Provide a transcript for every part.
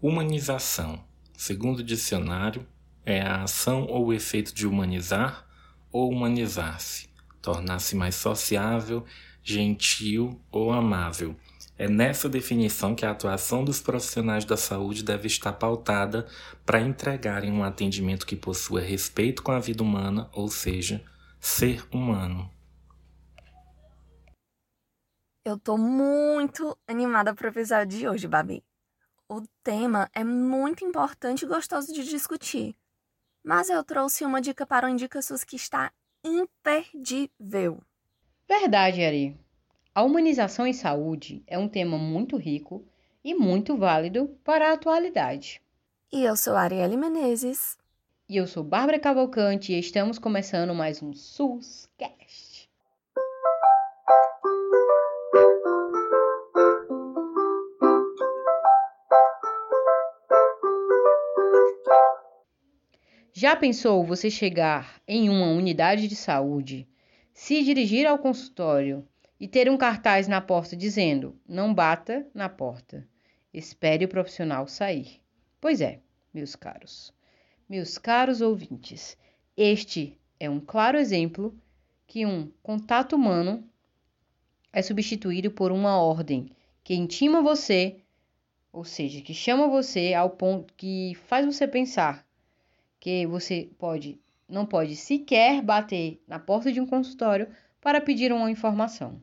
Humanização, segundo o dicionário, é a ação ou o efeito de humanizar ou humanizar-se, tornar-se mais sociável, gentil ou amável. É nessa definição que a atuação dos profissionais da saúde deve estar pautada para entregarem um atendimento que possua respeito com a vida humana, ou seja, ser humano. Eu tô muito animada para o episódio de hoje, Babi. O tema é muito importante e gostoso de discutir. Mas eu trouxe uma dica para o Indica SUS que está imperdível. Verdade, Ari. A humanização em saúde é um tema muito rico e muito válido para a atualidade. E eu sou Arielle Menezes. E eu sou Bárbara Cavalcante e estamos começando mais um SUScast. Já pensou você chegar em uma unidade de saúde, se dirigir ao consultório e ter um cartaz na porta dizendo: não bata na porta, espere o profissional sair? Pois é, meus caros, meus caros ouvintes, este é um claro exemplo que um contato humano é substituído por uma ordem que intima você, ou seja, que chama você ao ponto que faz você pensar que você pode não pode sequer bater na porta de um consultório para pedir uma informação.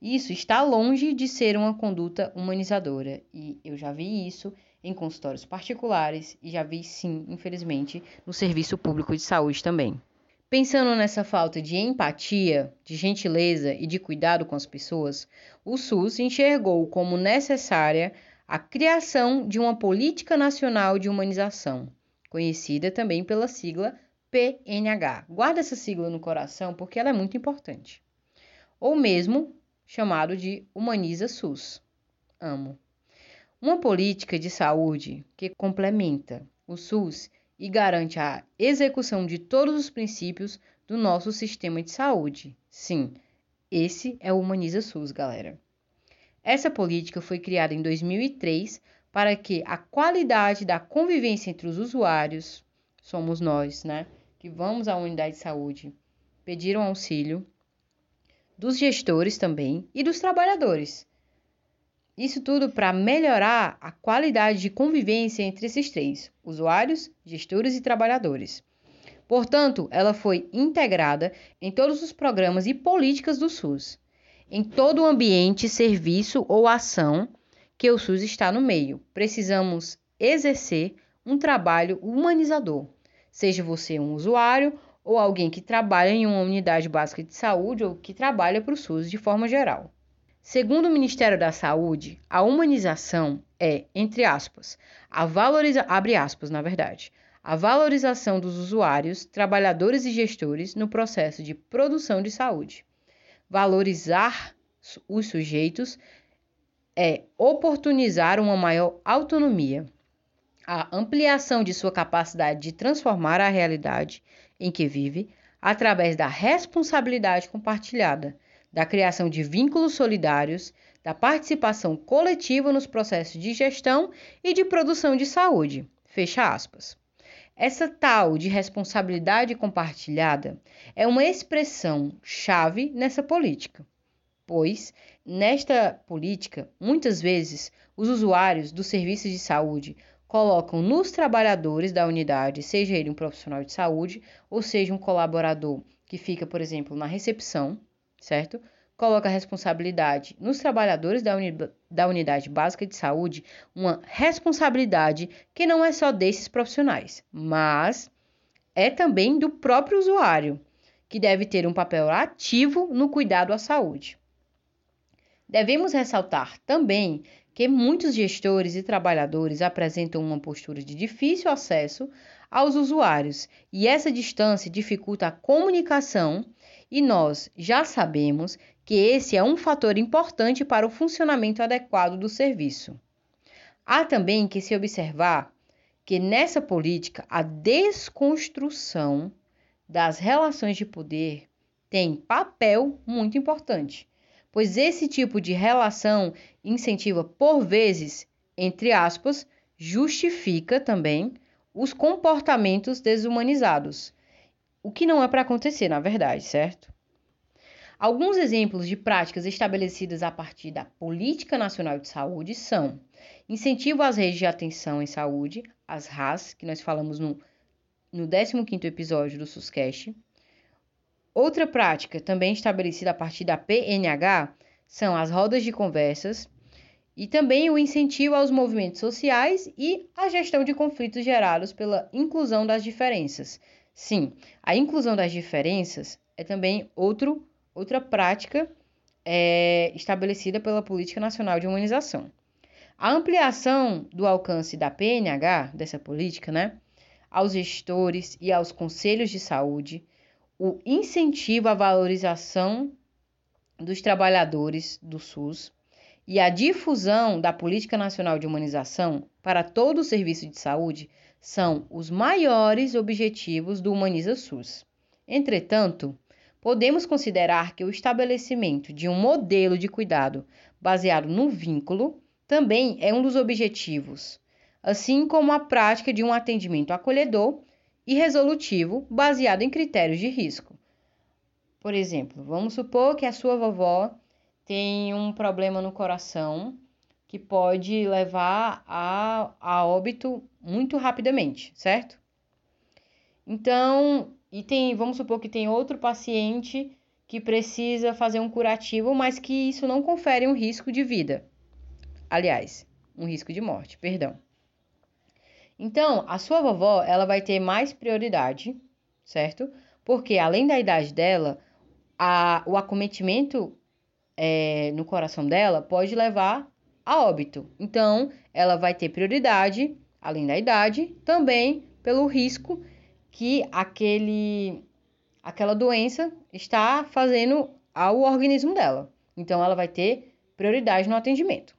Isso está longe de ser uma conduta humanizadora e eu já vi isso em consultórios particulares e já vi sim, infelizmente, no serviço público de saúde também. Pensando nessa falta de empatia, de gentileza e de cuidado com as pessoas, o SUS enxergou como necessária a criação de uma política nacional de humanização conhecida também pela sigla PNH. Guarda essa sigla no coração porque ela é muito importante. Ou mesmo chamado de Humaniza SUS. Amo. Uma política de saúde que complementa o SUS e garante a execução de todos os princípios do nosso sistema de saúde. Sim, esse é o Humaniza SUS, galera. Essa política foi criada em 2003 para que a qualidade da convivência entre os usuários, somos nós, né, que vamos à unidade de saúde, pediram auxílio, dos gestores também e dos trabalhadores. Isso tudo para melhorar a qualidade de convivência entre esses três: usuários, gestores e trabalhadores. Portanto, ela foi integrada em todos os programas e políticas do SUS, em todo o ambiente, serviço ou ação que o SUS está no meio. Precisamos exercer um trabalho humanizador, seja você um usuário ou alguém que trabalha em uma unidade básica de saúde ou que trabalha para o SUS de forma geral. Segundo o Ministério da Saúde, a humanização é, entre aspas, a valoriza abre aspas, na verdade, a valorização dos usuários, trabalhadores e gestores no processo de produção de saúde. Valorizar os sujeitos é oportunizar uma maior autonomia, a ampliação de sua capacidade de transformar a realidade em que vive através da responsabilidade compartilhada, da criação de vínculos solidários, da participação coletiva nos processos de gestão e de produção de saúde. Fecha aspas. Essa tal de responsabilidade compartilhada é uma expressão chave nessa política pois, nesta política, muitas vezes os usuários dos serviços de saúde colocam nos trabalhadores da unidade, seja ele um profissional de saúde ou seja um colaborador que fica, por exemplo, na recepção, certo? Coloca a responsabilidade nos trabalhadores da, uni da unidade básica de saúde, uma responsabilidade que não é só desses profissionais, mas é também do próprio usuário, que deve ter um papel ativo no cuidado à saúde. Devemos ressaltar também que muitos gestores e trabalhadores apresentam uma postura de difícil acesso aos usuários e essa distância dificulta a comunicação, e nós já sabemos que esse é um fator importante para o funcionamento adequado do serviço. Há também que se observar que nessa política a desconstrução das relações de poder tem papel muito importante pois esse tipo de relação incentiva, por vezes, entre aspas, justifica também os comportamentos desumanizados, o que não é para acontecer, na verdade, certo? Alguns exemplos de práticas estabelecidas a partir da Política Nacional de Saúde são incentivo às redes de atenção em saúde, as RAS, que nós falamos no, no 15º episódio do SUSCast. Outra prática também estabelecida a partir da PNH são as rodas de conversas e também o incentivo aos movimentos sociais e a gestão de conflitos gerados pela inclusão das diferenças. Sim, a inclusão das diferenças é também outro, outra prática é, estabelecida pela Política Nacional de Humanização. A ampliação do alcance da PNH, dessa política, né, aos gestores e aos conselhos de saúde, o incentivo à valorização dos trabalhadores do SUS e a difusão da Política Nacional de Humanização para todo o serviço de saúde são os maiores objetivos do Humaniza SUS. Entretanto, podemos considerar que o estabelecimento de um modelo de cuidado baseado no vínculo também é um dos objetivos, assim como a prática de um atendimento acolhedor e resolutivo baseado em critérios de risco. Por exemplo, vamos supor que a sua vovó tem um problema no coração que pode levar a, a óbito muito rapidamente, certo? Então, e tem, vamos supor que tem outro paciente que precisa fazer um curativo, mas que isso não confere um risco de vida. Aliás, um risco de morte, perdão. Então, a sua vovó, ela vai ter mais prioridade, certo? Porque além da idade dela, a, o acometimento é, no coração dela pode levar a óbito. Então, ela vai ter prioridade, além da idade, também pelo risco que aquele, aquela doença está fazendo ao organismo dela. Então, ela vai ter prioridade no atendimento.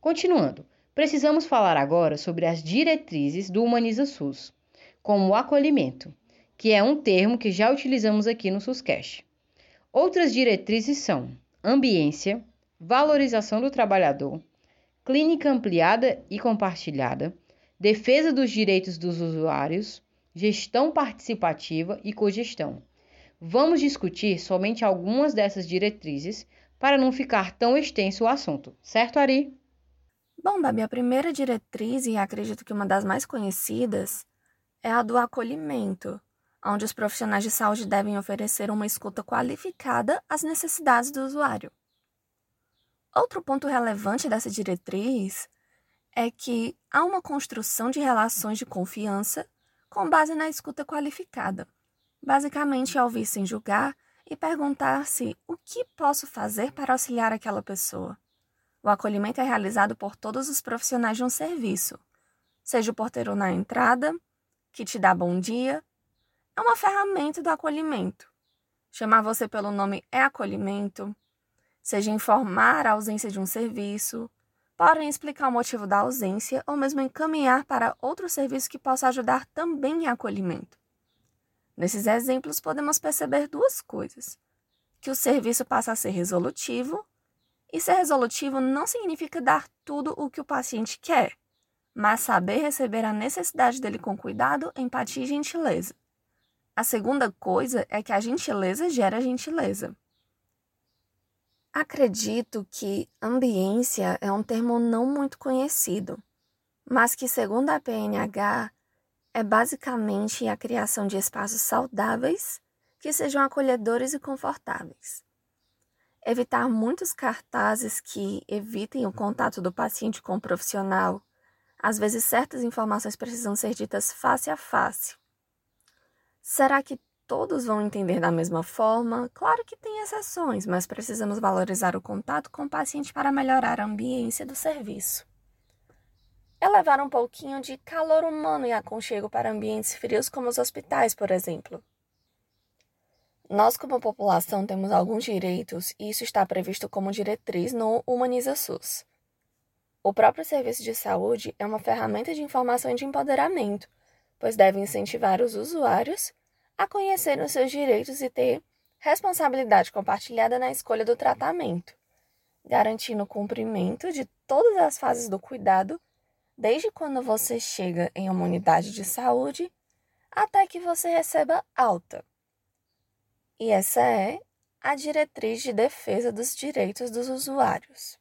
Continuando, precisamos falar agora sobre as diretrizes do Humaniza SUS, como o acolhimento, que é um termo que já utilizamos aqui no SUSCast. Outras diretrizes são ambiência, valorização do trabalhador, clínica ampliada e compartilhada, defesa dos direitos dos usuários, gestão participativa e cogestão. Vamos discutir somente algumas dessas diretrizes para não ficar tão extenso o assunto, certo, Ari? Bom, Babi, a primeira diretriz, e acredito que uma das mais conhecidas, é a do acolhimento, onde os profissionais de saúde devem oferecer uma escuta qualificada às necessidades do usuário. Outro ponto relevante dessa diretriz é que há uma construção de relações de confiança com base na escuta qualificada. Basicamente, é ouvir sem julgar e perguntar-se o que posso fazer para auxiliar aquela pessoa. O acolhimento é realizado por todos os profissionais de um serviço, seja o porteiro na entrada, que te dá bom dia, é uma ferramenta do acolhimento. Chamar você pelo nome é acolhimento, seja informar a ausência de um serviço, podem explicar o motivo da ausência ou mesmo encaminhar para outro serviço que possa ajudar também em acolhimento. Nesses exemplos, podemos perceber duas coisas: que o serviço passa a ser resolutivo, e ser resolutivo não significa dar tudo o que o paciente quer, mas saber receber a necessidade dele com cuidado, empatia e gentileza. A segunda coisa é que a gentileza gera gentileza. Acredito que ambiência é um termo não muito conhecido, mas que, segundo a PNH, é basicamente a criação de espaços saudáveis que sejam acolhedores e confortáveis. Evitar muitos cartazes que evitem o contato do paciente com o profissional. Às vezes, certas informações precisam ser ditas face a face Será que todos vão entender da mesma forma? Claro que tem exceções, mas precisamos valorizar o contato com o paciente para melhorar a ambiência do serviço. É levar um pouquinho de calor humano e aconchego para ambientes frios como os hospitais, por exemplo. Nós, como população, temos alguns direitos e isso está previsto como diretriz no Humaniza SUS. O próprio serviço de saúde é uma ferramenta de informação e de empoderamento, pois deve incentivar os usuários a conhecer os seus direitos e ter responsabilidade compartilhada na escolha do tratamento, garantindo o cumprimento de todas as fases do cuidado, desde quando você chega em uma unidade de saúde até que você receba alta. E essa é a diretriz de defesa dos direitos dos usuários.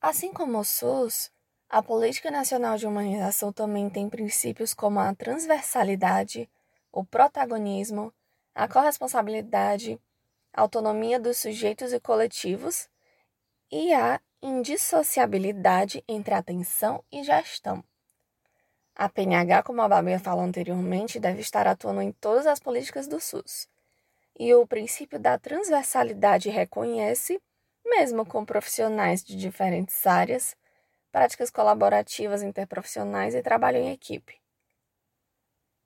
Assim como o SUS, a Política Nacional de Humanização também tem princípios como a transversalidade, o protagonismo, a corresponsabilidade, a autonomia dos sujeitos e coletivos e a indissociabilidade entre atenção e gestão. A PNH, como a Babia falou anteriormente, deve estar atuando em todas as políticas do SUS. E o princípio da transversalidade reconhece, mesmo com profissionais de diferentes áreas, práticas colaborativas interprofissionais e trabalho em equipe.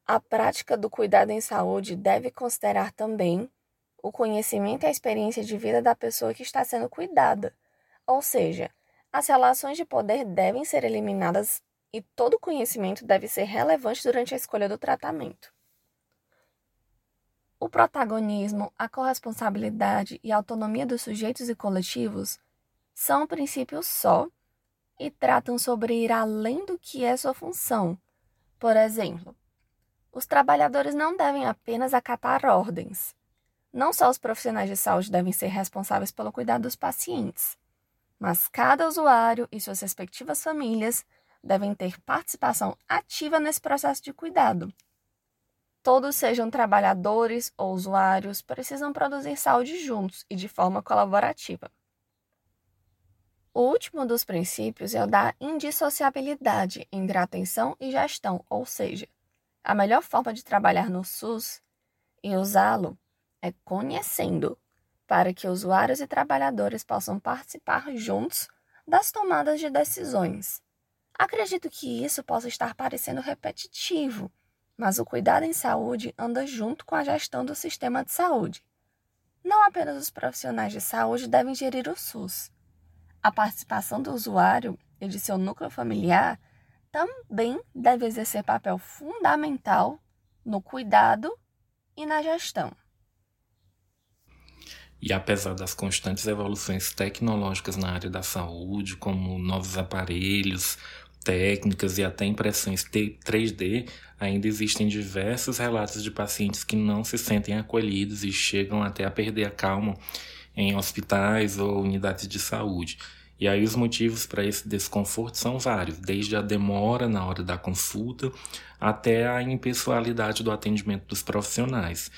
A prática do cuidado em saúde deve considerar também o conhecimento e a experiência de vida da pessoa que está sendo cuidada, ou seja, as relações de poder devem ser eliminadas e todo conhecimento deve ser relevante durante a escolha do tratamento. O protagonismo, a corresponsabilidade e a autonomia dos sujeitos e coletivos são princípios só e tratam sobre ir além do que é sua função. Por exemplo, os trabalhadores não devem apenas acatar ordens. Não só os profissionais de saúde devem ser responsáveis pelo cuidado dos pacientes, mas cada usuário e suas respectivas famílias devem ter participação ativa nesse processo de cuidado. Todos sejam trabalhadores ou usuários, precisam produzir saúde juntos e de forma colaborativa. O último dos princípios é o da indissociabilidade entre atenção e gestão, ou seja, a melhor forma de trabalhar no SUS e usá-lo é conhecendo, para que usuários e trabalhadores possam participar juntos das tomadas de decisões. Acredito que isso possa estar parecendo repetitivo, mas o cuidado em saúde anda junto com a gestão do sistema de saúde. Não apenas os profissionais de saúde devem gerir o SUS, a participação do usuário e de seu núcleo familiar também deve exercer papel fundamental no cuidado e na gestão. E apesar das constantes evoluções tecnológicas na área da saúde, como novos aparelhos, técnicas e até impressões 3D, ainda existem diversos relatos de pacientes que não se sentem acolhidos e chegam até a perder a calma em hospitais ou unidades de saúde. E aí os motivos para esse desconforto são vários, desde a demora na hora da consulta até a impessoalidade do atendimento dos profissionais.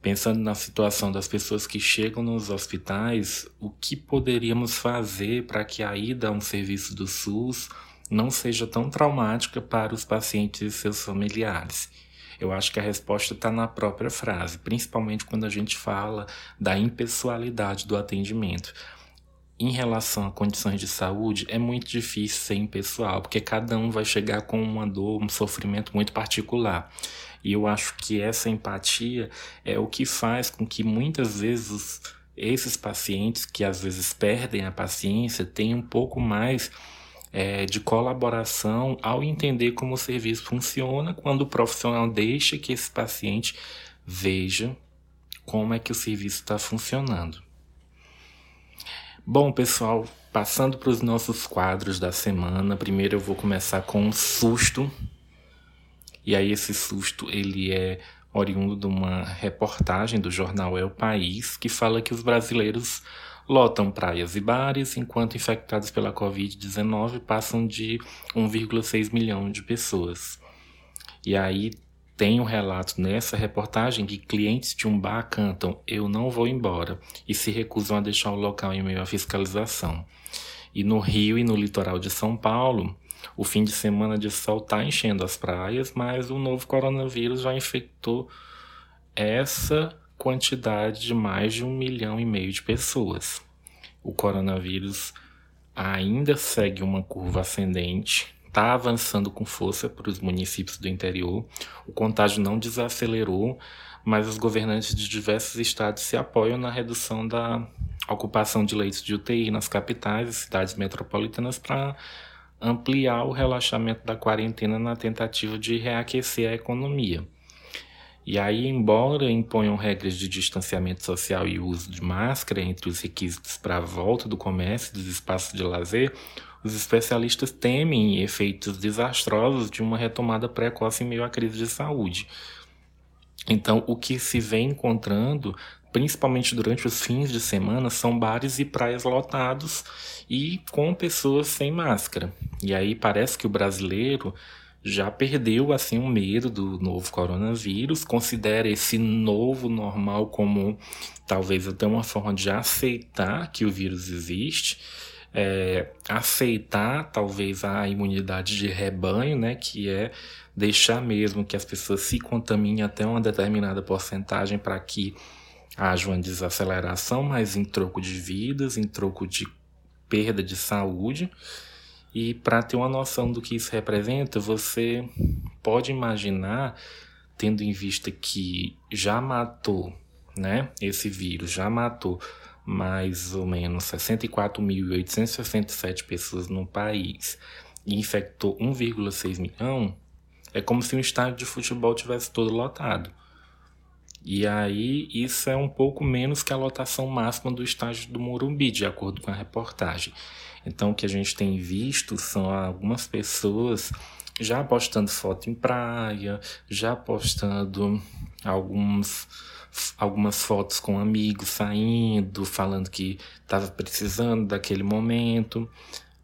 Pensando na situação das pessoas que chegam nos hospitais, o que poderíamos fazer para que a ida a um serviço do SUS não seja tão traumática para os pacientes e seus familiares? Eu acho que a resposta está na própria frase, principalmente quando a gente fala da impessoalidade do atendimento. Em relação a condições de saúde, é muito difícil ser impessoal, porque cada um vai chegar com uma dor, um sofrimento muito particular. E eu acho que essa empatia é o que faz com que muitas vezes esses pacientes que às vezes perdem a paciência tenham um pouco mais é, de colaboração ao entender como o serviço funciona quando o profissional deixa que esse paciente veja como é que o serviço está funcionando. Bom, pessoal, passando para os nossos quadros da semana, primeiro eu vou começar com um susto. E aí esse susto ele é oriundo de uma reportagem do jornal É o País que fala que os brasileiros lotam praias e bares, enquanto infectados pela Covid-19 passam de 1,6 milhão de pessoas. E aí tem um relato nessa reportagem que clientes de um bar cantam Eu não vou embora e se recusam a deixar o local em meio à fiscalização. E no Rio e no litoral de São Paulo, o fim de semana de sol está enchendo as praias, mas o novo coronavírus já infectou essa quantidade de mais de um milhão e meio de pessoas. O coronavírus ainda segue uma curva ascendente, está avançando com força para os municípios do interior. O contágio não desacelerou, mas os governantes de diversos estados se apoiam na redução da ocupação de leitos de UTI nas capitais e cidades metropolitanas para ampliar o relaxamento da quarentena na tentativa de reaquecer a economia. E aí, embora imponham regras de distanciamento social e uso de máscara entre os requisitos para a volta do comércio e dos espaços de lazer, os especialistas temem efeitos desastrosos de uma retomada precoce em meio à crise de saúde. Então, o que se vem encontrando, principalmente durante os fins de semana, são bares e praias lotados e com pessoas sem máscara. E aí parece que o brasileiro já perdeu assim o medo do novo coronavírus, considera esse novo normal como talvez até uma forma de aceitar que o vírus existe, é, aceitar talvez a imunidade de rebanho, né, que é deixar mesmo que as pessoas se contaminem até uma determinada porcentagem para que haja uma desaceleração, mas em troco de vidas, em troco de perda de saúde. E para ter uma noção do que isso representa, você pode imaginar, tendo em vista que já matou, né, esse vírus já matou mais ou menos 64.867 pessoas no país e infectou 1,6 milhão, é como se um estádio de futebol tivesse todo lotado. E aí isso é um pouco menos que a lotação máxima do estádio do Morumbi, de acordo com a reportagem. Então o que a gente tem visto são algumas pessoas já postando foto em praia, já postando alguns algumas fotos com amigos saindo, falando que estava precisando daquele momento,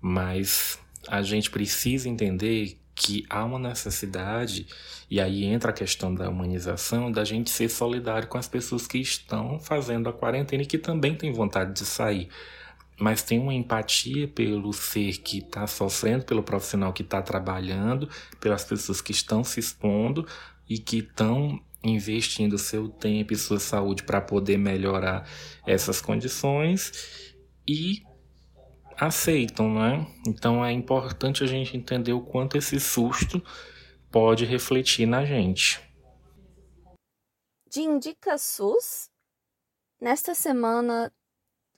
mas a gente precisa entender que há uma necessidade, e aí entra a questão da humanização, da gente ser solidário com as pessoas que estão fazendo a quarentena e que também têm vontade de sair. Mas tem uma empatia pelo ser que está sofrendo, pelo profissional que está trabalhando, pelas pessoas que estão se expondo e que estão investindo seu tempo e sua saúde para poder melhorar essas condições e aceitam, né? Então é importante a gente entender o quanto esse susto pode refletir na gente. De Indica SUS, nesta semana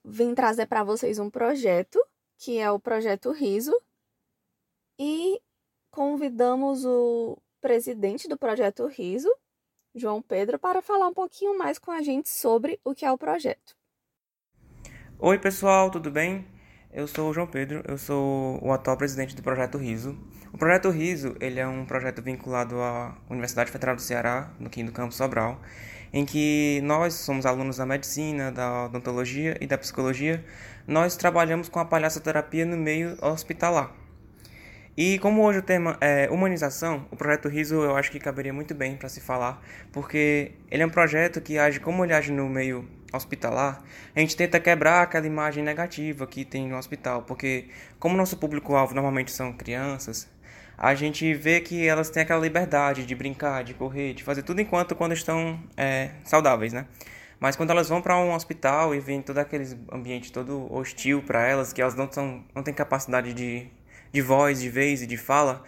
vim trazer para vocês um projeto, que é o projeto Riso, e convidamos o presidente do projeto Riso, João Pedro, para falar um pouquinho mais com a gente sobre o que é o projeto. Oi, pessoal, tudo bem? Eu sou o João Pedro, eu sou o atual presidente do Projeto Riso. O Projeto Riso ele é um projeto vinculado à Universidade Federal do Ceará, no Quinto Campo Sobral, em que nós somos alunos da medicina, da odontologia e da psicologia. Nós trabalhamos com a palhaçoterapia no meio hospitalar. E como hoje o tema é humanização, o projeto Riso eu acho que caberia muito bem para se falar, porque ele é um projeto que age como ele age no meio hospitalar, a gente tenta quebrar aquela imagem negativa que tem no hospital, porque como nosso público-alvo normalmente são crianças, a gente vê que elas têm aquela liberdade de brincar, de correr, de fazer tudo enquanto quando estão é, saudáveis, né? Mas quando elas vão para um hospital e vem todo aquele ambiente todo hostil para elas, que elas não, são, não têm capacidade de, de voz, de vez e de fala,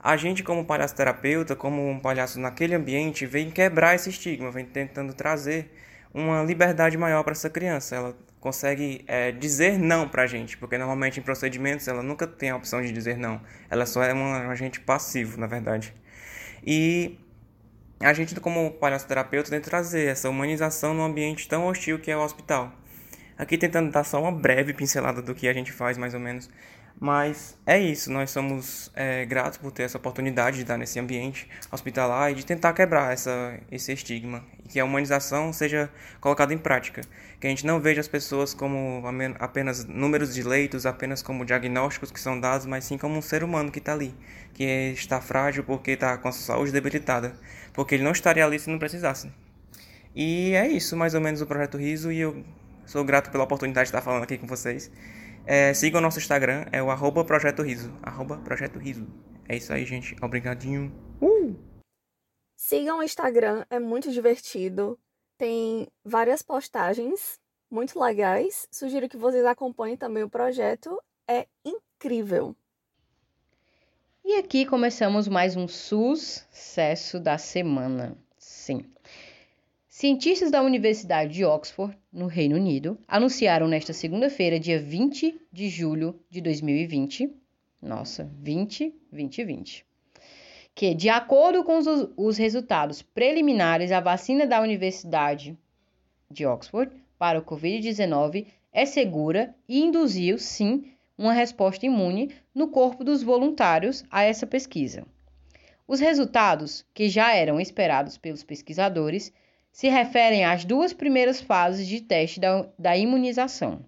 a gente como palhaço terapeuta, como um palhaço naquele ambiente, vem quebrar esse estigma, vem tentando trazer uma liberdade maior para essa criança. Ela consegue é, dizer não para a gente, porque normalmente em procedimentos ela nunca tem a opção de dizer não. Ela só é um agente passivo, na verdade. E a gente, como palhaço-terapeuta, tem que trazer essa humanização num ambiente tão hostil que é o hospital. Aqui tentando dar só uma breve pincelada do que a gente faz, mais ou menos. Mas é isso, nós somos é, gratos por ter essa oportunidade de estar nesse ambiente hospitalar e de tentar quebrar essa, esse estigma e que a humanização seja colocada em prática. Que a gente não veja as pessoas como apenas números de leitos, apenas como diagnósticos que são dados, mas sim como um ser humano que está ali, que está frágil porque está com a sua saúde debilitada, porque ele não estaria ali se não precisasse. E é isso, mais ou menos, o Projeto Riso, e eu sou grato pela oportunidade de estar falando aqui com vocês. É, sigam o nosso Instagram, é o arroba Projeto Riso. Arroba Projeto Riso. É isso aí, gente. Obrigadinho. Uh! Sigam o Instagram, é muito divertido. Tem várias postagens muito legais. Sugiro que vocês acompanhem também o projeto. É incrível. E aqui começamos mais um sucesso da semana. Sim. Cientistas da Universidade de Oxford, no Reino Unido, anunciaram nesta segunda-feira, dia 20 de julho de 2020, nossa, 20, 2020, que, de acordo com os, os resultados preliminares, a vacina da Universidade de Oxford para o Covid-19 é segura e induziu, sim, uma resposta imune no corpo dos voluntários a essa pesquisa. Os resultados, que já eram esperados pelos pesquisadores, se referem às duas primeiras fases de teste da, da imunização.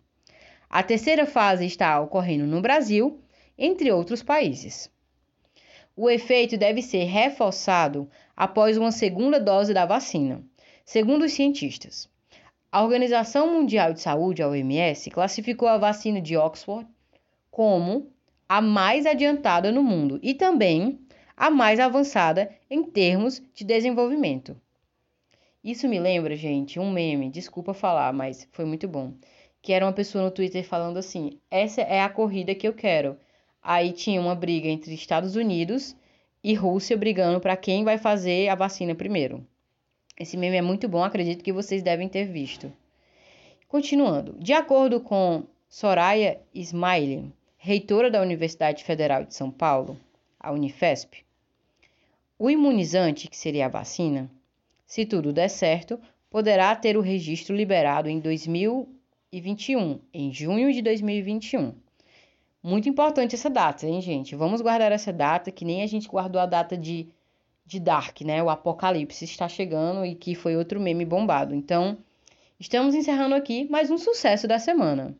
A terceira fase está ocorrendo no Brasil, entre outros países. O efeito deve ser reforçado após uma segunda dose da vacina, segundo os cientistas. A Organização Mundial de Saúde, a OMS, classificou a vacina de Oxford como a mais adiantada no mundo e também a mais avançada em termos de desenvolvimento. Isso me lembra, gente, um meme, desculpa falar, mas foi muito bom. Que era uma pessoa no Twitter falando assim: essa é a corrida que eu quero. Aí tinha uma briga entre Estados Unidos e Rússia brigando para quem vai fazer a vacina primeiro. Esse meme é muito bom, acredito que vocês devem ter visto. Continuando, de acordo com Soraya Ismaili, reitora da Universidade Federal de São Paulo, a Unifesp, o imunizante, que seria a vacina, se tudo der certo, poderá ter o registro liberado em 2021, em junho de 2021. Muito importante essa data, hein, gente? Vamos guardar essa data, que nem a gente guardou a data de, de Dark, né? O Apocalipse está chegando e que foi outro meme bombado. Então, estamos encerrando aqui mais um sucesso da semana.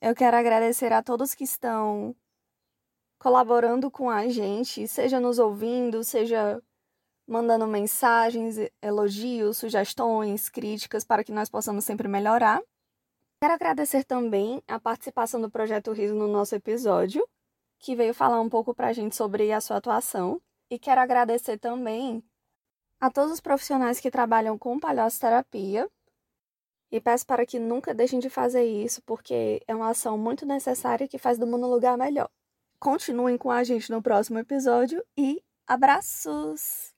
Eu quero agradecer a todos que estão colaborando com a gente, seja nos ouvindo, seja mandando mensagens, elogios, sugestões, críticas para que nós possamos sempre melhorar. Quero agradecer também a participação do Projeto Riso no nosso episódio, que veio falar um pouco para a gente sobre a sua atuação. E quero agradecer também a todos os profissionais que trabalham com palhoçoterapia. E peço para que nunca deixem de fazer isso, porque é uma ação muito necessária que faz do mundo um lugar melhor. Continuem com a gente no próximo episódio e abraços!